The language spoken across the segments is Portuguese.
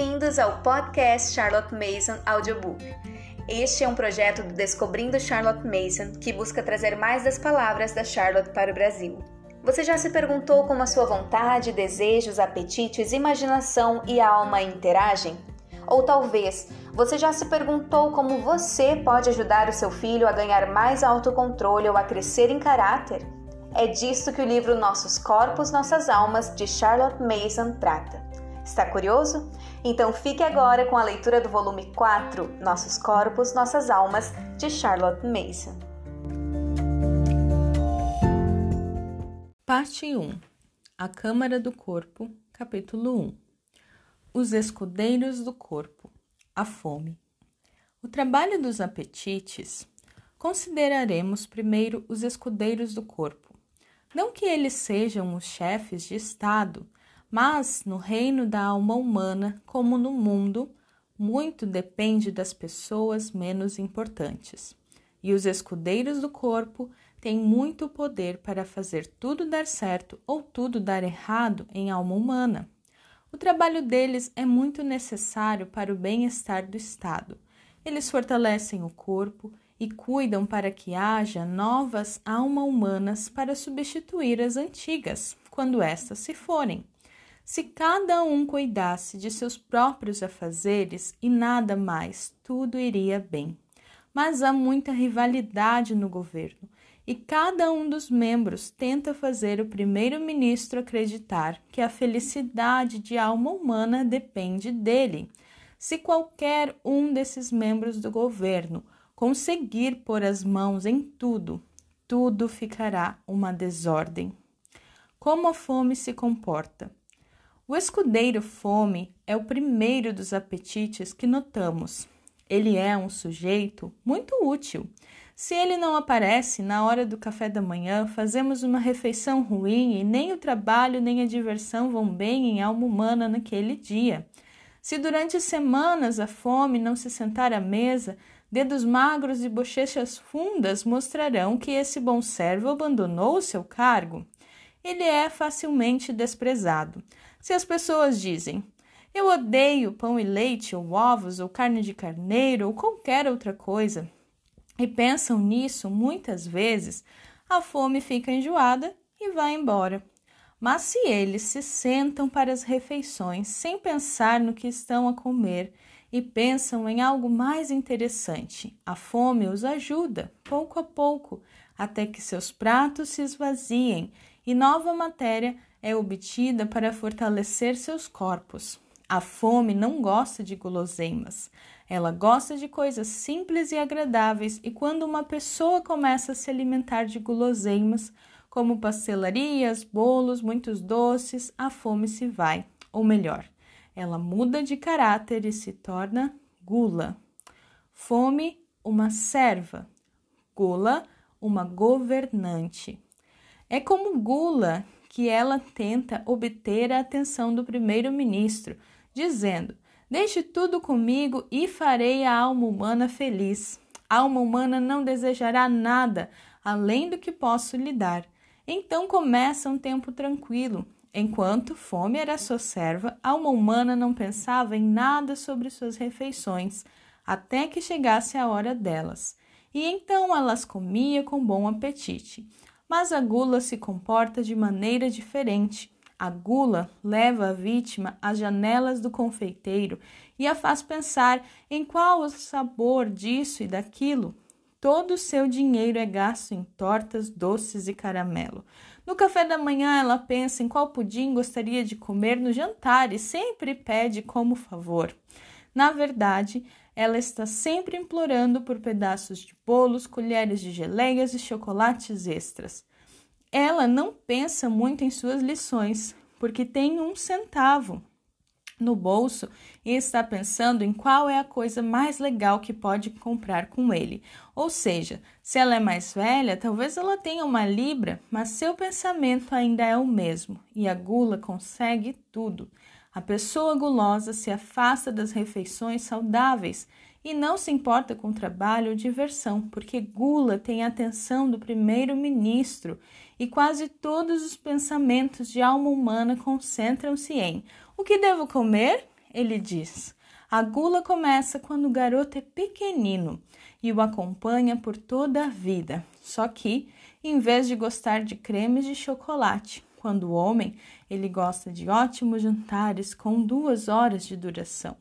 bem-vindos ao podcast Charlotte Mason Audiobook. Este é um projeto do Descobrindo Charlotte Mason que busca trazer mais das palavras da Charlotte para o Brasil. Você já se perguntou como a sua vontade, desejos, apetites, imaginação e alma interagem? Ou talvez você já se perguntou como você pode ajudar o seu filho a ganhar mais autocontrole ou a crescer em caráter? É disso que o livro Nossos Corpos, Nossas Almas, de Charlotte Mason, trata. Está curioso? Então fique agora com a leitura do volume 4, Nossos Corpos, Nossas Almas, de Charlotte Mason. Parte 1 A Câmara do Corpo, capítulo 1 Os escudeiros do corpo, a fome. O trabalho dos apetites. Consideraremos primeiro os escudeiros do corpo não que eles sejam os chefes de Estado, mas no reino da alma humana, como no mundo, muito depende das pessoas menos importantes. E os escudeiros do corpo têm muito poder para fazer tudo dar certo ou tudo dar errado em alma humana. O trabalho deles é muito necessário para o bem-estar do Estado. Eles fortalecem o corpo e cuidam para que haja novas almas humanas para substituir as antigas, quando estas se forem. Se cada um cuidasse de seus próprios afazeres e nada mais, tudo iria bem. Mas há muita rivalidade no governo e cada um dos membros tenta fazer o primeiro-ministro acreditar que a felicidade de alma humana depende dele. Se qualquer um desses membros do governo conseguir pôr as mãos em tudo, tudo ficará uma desordem. Como a fome se comporta? O escudeiro fome é o primeiro dos apetites que notamos. Ele é um sujeito muito útil. Se ele não aparece na hora do café da manhã, fazemos uma refeição ruim e nem o trabalho nem a diversão vão bem em alma humana naquele dia. Se durante semanas a fome não se sentar à mesa, Dedos magros e bochechas fundas mostrarão que esse bom servo abandonou o seu cargo. Ele é facilmente desprezado. Se as pessoas dizem: Eu odeio pão e leite, ou ovos, ou carne de carneiro, ou qualquer outra coisa, e pensam nisso muitas vezes, a fome fica enjoada e vai embora. Mas se eles se sentam para as refeições sem pensar no que estão a comer e pensam em algo mais interessante. A fome os ajuda, pouco a pouco, até que seus pratos se esvaziem e nova matéria é obtida para fortalecer seus corpos. A fome não gosta de guloseimas. Ela gosta de coisas simples e agradáveis, e quando uma pessoa começa a se alimentar de guloseimas, como pastelarias, bolos, muitos doces, a fome se vai, ou melhor, ela muda de caráter e se torna gula. Fome, uma serva. Gula, uma governante. É como gula que ela tenta obter a atenção do primeiro-ministro, dizendo: Deixe tudo comigo e farei a alma humana feliz. A alma humana não desejará nada além do que posso lhe dar. Então começa um tempo tranquilo, Enquanto fome era sua serva, a alma humana não pensava em nada sobre suas refeições, até que chegasse a hora delas. E então elas comia com bom apetite. Mas a gula se comporta de maneira diferente. A gula leva a vítima às janelas do confeiteiro e a faz pensar em qual o sabor disso e daquilo. Todo o seu dinheiro é gasto em tortas, doces e caramelo. No café da manhã, ela pensa em qual pudim gostaria de comer no jantar e sempre pede como favor. Na verdade, ela está sempre implorando por pedaços de bolos, colheres de geleias e chocolates extras. Ela não pensa muito em suas lições, porque tem um centavo no bolso e está pensando em qual é a coisa mais legal que pode comprar com ele. Ou seja, se ela é mais velha, talvez ela tenha uma libra, mas seu pensamento ainda é o mesmo e a gula consegue tudo. A pessoa gulosa se afasta das refeições saudáveis e não se importa com trabalho ou diversão, porque gula tem a atenção do primeiro-ministro e quase todos os pensamentos de alma humana concentram-se em o que devo comer? ele diz. A gula começa quando o garoto é pequenino e o acompanha por toda a vida. Só que, em vez de gostar de cremes de chocolate, quando o homem ele gosta de ótimos jantares com duas horas de duração.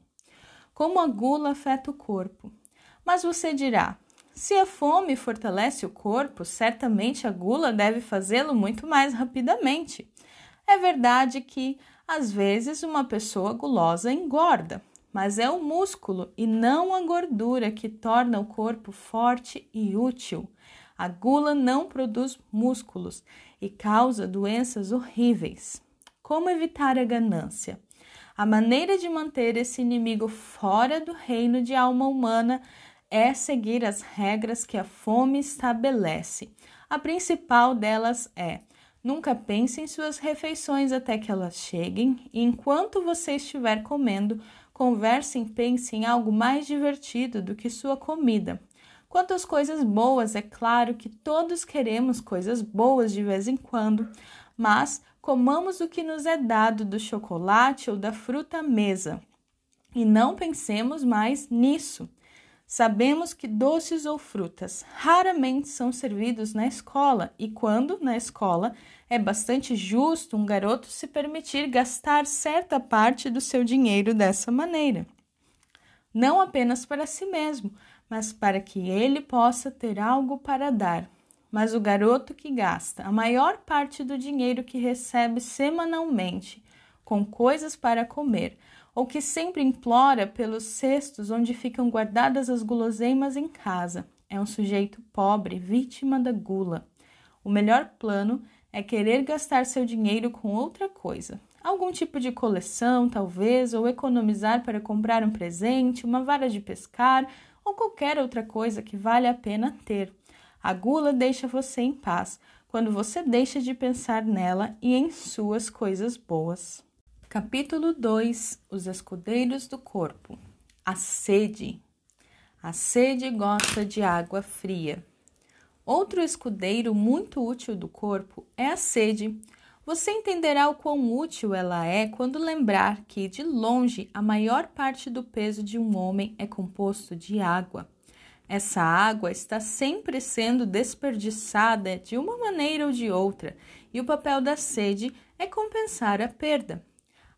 Como a gula afeta o corpo. Mas você dirá: se a fome fortalece o corpo, certamente a gula deve fazê-lo muito mais rapidamente. É verdade que, às vezes, uma pessoa gulosa engorda, mas é o músculo e não a gordura que torna o corpo forte e útil. A gula não produz músculos e causa doenças horríveis. Como evitar a ganância? A maneira de manter esse inimigo fora do reino de alma humana é seguir as regras que a fome estabelece. A principal delas é: nunca pense em suas refeições até que elas cheguem, e enquanto você estiver comendo, converse e pense em algo mais divertido do que sua comida. Quanto às coisas boas, é claro que todos queremos coisas boas de vez em quando, mas comamos o que nos é dado do chocolate ou da fruta à mesa e não pensemos mais nisso. Sabemos que doces ou frutas raramente são servidos na escola e quando na escola é bastante justo um garoto se permitir gastar certa parte do seu dinheiro dessa maneira. Não apenas para si mesmo, mas para que ele possa ter algo para dar. Mas o garoto que gasta a maior parte do dinheiro que recebe semanalmente com coisas para comer, ou que sempre implora pelos cestos onde ficam guardadas as guloseimas em casa, é um sujeito pobre, vítima da gula. O melhor plano é querer gastar seu dinheiro com outra coisa, algum tipo de coleção, talvez, ou economizar para comprar um presente, uma vara de pescar ou qualquer outra coisa que vale a pena ter. A gula deixa você em paz quando você deixa de pensar nela e em suas coisas boas. Capítulo 2 Os escudeiros do corpo. A sede. A sede gosta de água fria. Outro escudeiro muito útil do corpo é a sede. Você entenderá o quão útil ela é quando lembrar que, de longe, a maior parte do peso de um homem é composto de água. Essa água está sempre sendo desperdiçada de uma maneira ou de outra, e o papel da sede é compensar a perda.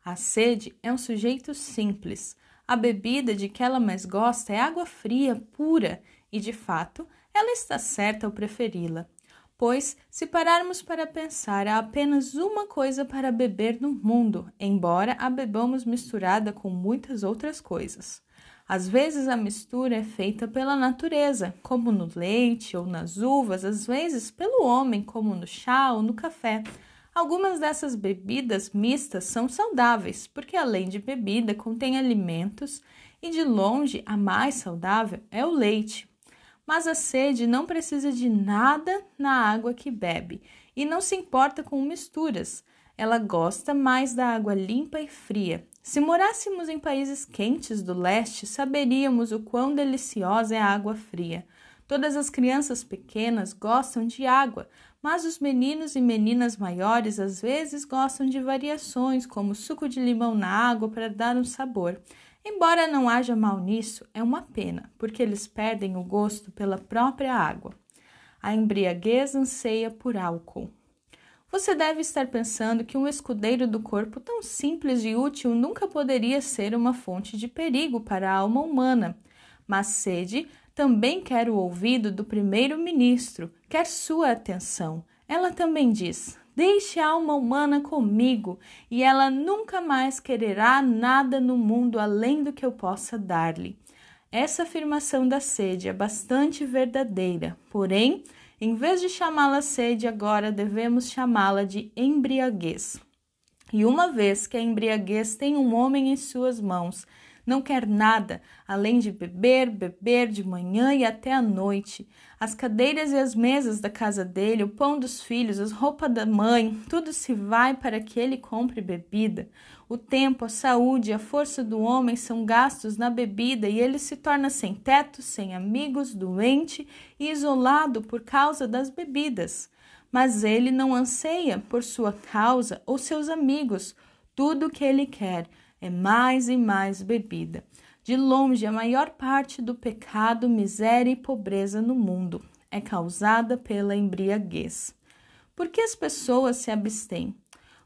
A sede é um sujeito simples. A bebida de que ela mais gosta é água fria, pura, e de fato, ela está certa ao preferi-la pois, se pararmos para pensar, há apenas uma coisa para beber no mundo, embora a bebamos misturada com muitas outras coisas. Às vezes a mistura é feita pela natureza, como no leite ou nas uvas, às vezes pelo homem, como no chá ou no café. Algumas dessas bebidas mistas são saudáveis, porque além de bebida contém alimentos, e de longe a mais saudável é o leite, mas a sede não precisa de nada na água que bebe e não se importa com misturas. Ela gosta mais da água limpa e fria. Se morássemos em países quentes do leste, saberíamos o quão deliciosa é a água fria. Todas as crianças pequenas gostam de água, mas os meninos e meninas maiores às vezes gostam de variações, como suco de limão na água para dar um sabor. Embora não haja mal nisso, é uma pena, porque eles perdem o gosto pela própria água. A embriaguez anseia por álcool. Você deve estar pensando que um escudeiro do corpo tão simples e útil nunca poderia ser uma fonte de perigo para a alma humana. Mas sede também quer o ouvido do primeiro-ministro, quer sua atenção. Ela também diz: Deixe a alma humana comigo, e ela nunca mais quererá nada no mundo além do que eu possa dar-lhe. Essa afirmação da sede é bastante verdadeira, porém, em vez de chamá-la sede, agora devemos chamá-la de embriaguez. E uma vez que a embriaguez tem um homem em suas mãos, não quer nada além de beber, beber de manhã e até a noite. As cadeiras e as mesas da casa dele, o pão dos filhos, as roupas da mãe, tudo se vai para que ele compre bebida. O tempo, a saúde e a força do homem são gastos na bebida e ele se torna sem teto, sem amigos, doente e isolado por causa das bebidas. Mas ele não anseia por sua causa ou seus amigos. Tudo o que ele quer é mais e mais bebida. De longe, a maior parte do pecado, miséria e pobreza no mundo é causada pela embriaguez. Por que as pessoas se abstêm?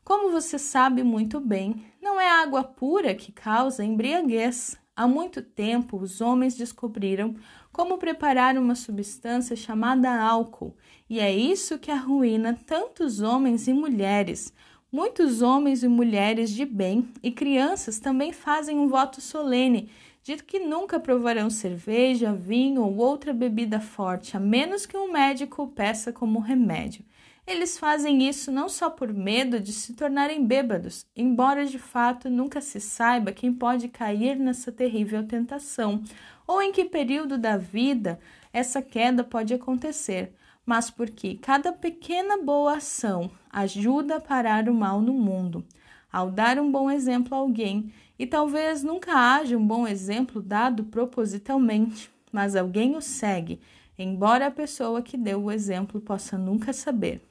Como você sabe muito bem, não é água pura que causa embriaguez. Há muito tempo, os homens descobriram como preparar uma substância chamada álcool, e é isso que arruína tantos homens e mulheres. Muitos homens e mulheres de bem e crianças também fazem um voto solene de que nunca provarão cerveja, vinho ou outra bebida forte, a menos que um médico o peça como remédio. Eles fazem isso não só por medo de se tornarem bêbados, embora de fato nunca se saiba quem pode cair nessa terrível tentação, ou em que período da vida essa queda pode acontecer, mas porque cada pequena boa ação ajuda a parar o mal no mundo. Ao dar um bom exemplo a alguém, e talvez nunca haja um bom exemplo dado propositalmente, mas alguém o segue, embora a pessoa que deu o exemplo possa nunca saber.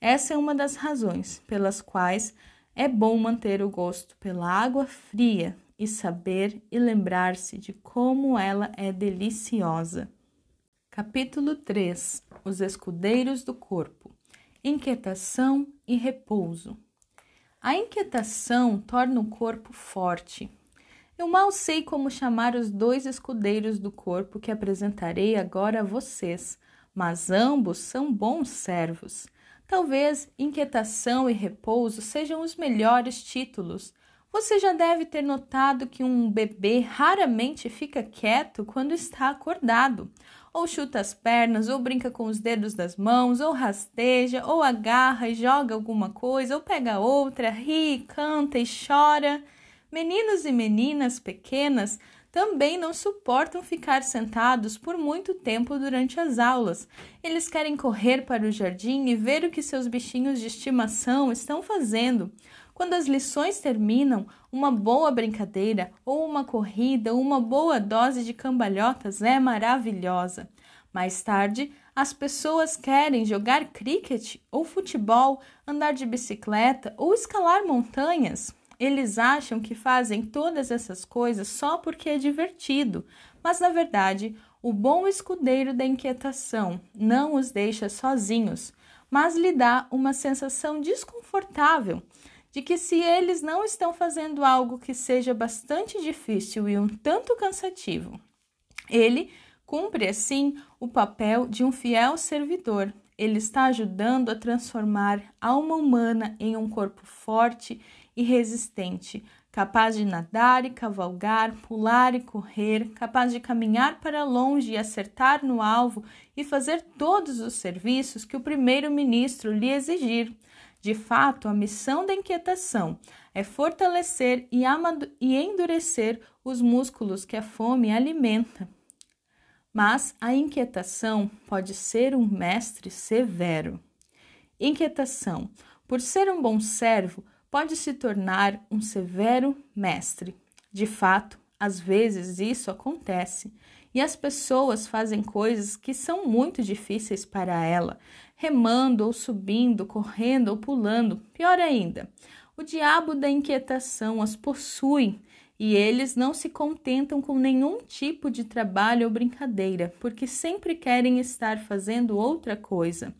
Essa é uma das razões pelas quais é bom manter o gosto pela água fria e saber e lembrar-se de como ela é deliciosa. Capítulo 3 Os escudeiros do corpo Inquietação e repouso. A inquietação torna o corpo forte. Eu mal sei como chamar os dois escudeiros do corpo que apresentarei agora a vocês, mas ambos são bons servos. Talvez inquietação e repouso sejam os melhores títulos. Você já deve ter notado que um bebê raramente fica quieto quando está acordado. Ou chuta as pernas, ou brinca com os dedos das mãos, ou rasteja, ou agarra e joga alguma coisa, ou pega outra, ri, canta e chora. Meninos e meninas pequenas também não suportam ficar sentados por muito tempo durante as aulas. Eles querem correr para o jardim e ver o que seus bichinhos de estimação estão fazendo. Quando as lições terminam, uma boa brincadeira, ou uma corrida, uma boa dose de cambalhotas é maravilhosa. Mais tarde, as pessoas querem jogar cricket ou futebol, andar de bicicleta ou escalar montanhas. Eles acham que fazem todas essas coisas só porque é divertido, mas na verdade, o bom escudeiro da inquietação não os deixa sozinhos, mas lhe dá uma sensação desconfortável de que se eles não estão fazendo algo que seja bastante difícil e um tanto cansativo, ele cumpre assim o papel de um fiel servidor. Ele está ajudando a transformar a alma humana em um corpo forte e resistente, capaz de nadar e cavalgar, pular e correr, capaz de caminhar para longe e acertar no alvo e fazer todos os serviços que o primeiro-ministro lhe exigir. De fato, a missão da inquietação é fortalecer e, e endurecer os músculos que a fome alimenta. Mas a inquietação pode ser um mestre severo. Inquietação, por ser um bom servo, pode se tornar um severo mestre. De fato, às vezes isso acontece e as pessoas fazem coisas que são muito difíceis para ela, remando ou subindo, correndo ou pulando. Pior ainda, o diabo da inquietação as possui e eles não se contentam com nenhum tipo de trabalho ou brincadeira, porque sempre querem estar fazendo outra coisa.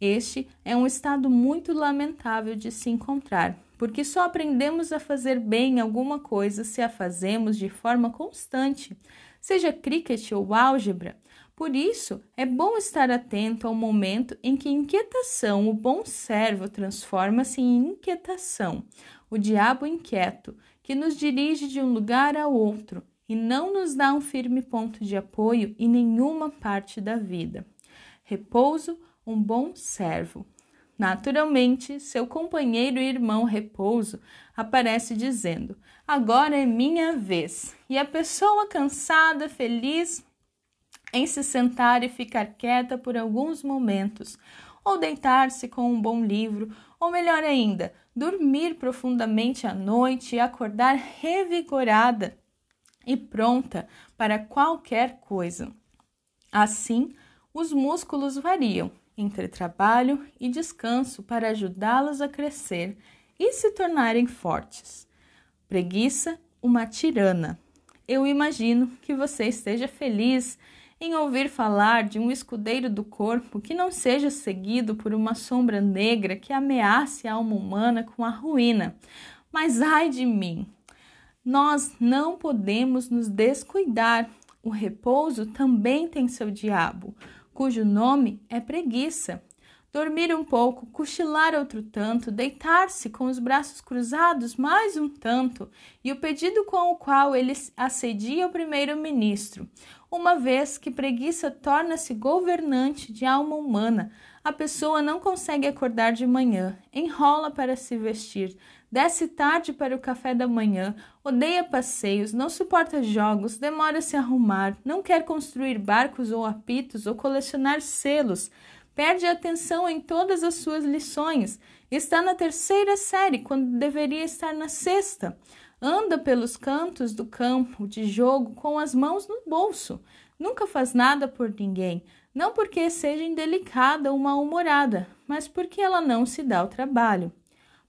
Este é um estado muito lamentável de se encontrar, porque só aprendemos a fazer bem alguma coisa se a fazemos de forma constante, seja cricket ou álgebra. Por isso, é bom estar atento ao momento em que inquietação, o bom servo, transforma-se em inquietação, o diabo inquieto, que nos dirige de um lugar a outro e não nos dá um firme ponto de apoio em nenhuma parte da vida. Repouso, um bom servo. Naturalmente, seu companheiro e irmão Repouso aparece dizendo: Agora é minha vez. E a pessoa cansada, feliz em se sentar e ficar quieta por alguns momentos, ou deitar-se com um bom livro, ou melhor ainda, dormir profundamente à noite e acordar revigorada e pronta para qualquer coisa. Assim, os músculos variam entre trabalho e descanso para ajudá-los a crescer e se tornarem fortes. Preguiça, uma tirana. Eu imagino que você esteja feliz em ouvir falar de um escudeiro do corpo que não seja seguido por uma sombra negra que ameace a alma humana com a ruína. Mas ai de mim! Nós não podemos nos descuidar. O repouso também tem seu diabo, cujo nome é preguiça. Dormir um pouco, cochilar outro tanto, deitar-se com os braços cruzados mais um tanto, e o pedido com o qual ele assedia o primeiro-ministro, uma vez que preguiça torna-se governante de alma humana, a pessoa não consegue acordar de manhã, enrola para se vestir, desce tarde para o café da manhã, odeia passeios, não suporta jogos, demora se a arrumar, não quer construir barcos ou apitos ou colecionar selos, perde atenção em todas as suas lições, está na terceira série quando deveria estar na sexta, anda pelos cantos do campo de jogo com as mãos no bolso, nunca faz nada por ninguém, não porque seja indelicada ou mal-humorada, mas porque ela não se dá o trabalho.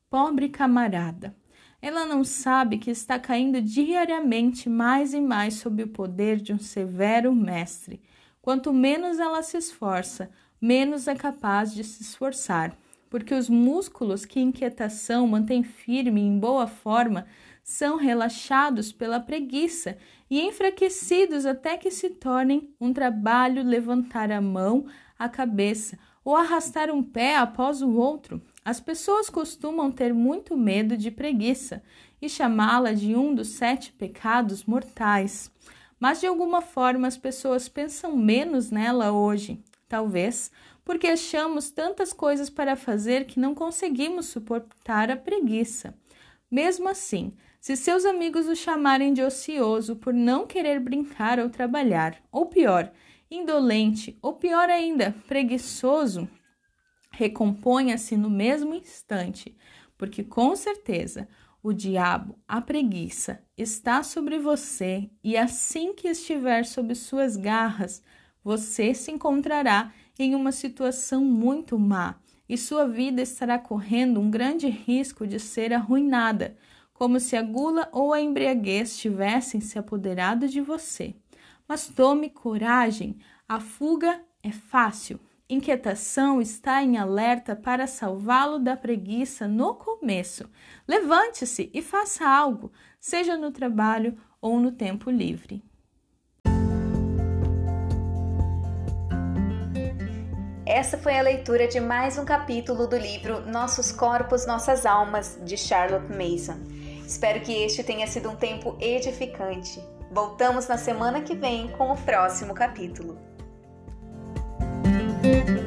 Pobre camarada! Ela não sabe que está caindo diariamente mais e mais sob o poder de um severo mestre. Quanto menos ela se esforça, menos é capaz de se esforçar, porque os músculos que inquietação mantém firme em boa forma são relaxados pela preguiça e enfraquecidos até que se tornem um trabalho levantar a mão, a cabeça ou arrastar um pé após o outro. As pessoas costumam ter muito medo de preguiça e chamá-la de um dos sete pecados mortais. Mas de alguma forma as pessoas pensam menos nela hoje Talvez porque achamos tantas coisas para fazer que não conseguimos suportar a preguiça. Mesmo assim, se seus amigos o chamarem de ocioso por não querer brincar ou trabalhar, ou pior, indolente, ou pior ainda, preguiçoso, recomponha-se no mesmo instante, porque com certeza o diabo, a preguiça, está sobre você e assim que estiver sob suas garras, você se encontrará em uma situação muito má e sua vida estará correndo um grande risco de ser arruinada, como se a gula ou a embriaguez tivessem se apoderado de você. Mas tome coragem, a fuga é fácil. Inquietação está em alerta para salvá-lo da preguiça no começo. Levante-se e faça algo, seja no trabalho ou no tempo livre. Essa foi a leitura de mais um capítulo do livro Nossos Corpos, Nossas Almas, de Charlotte Mason. Espero que este tenha sido um tempo edificante. Voltamos na semana que vem com o próximo capítulo. Thank you.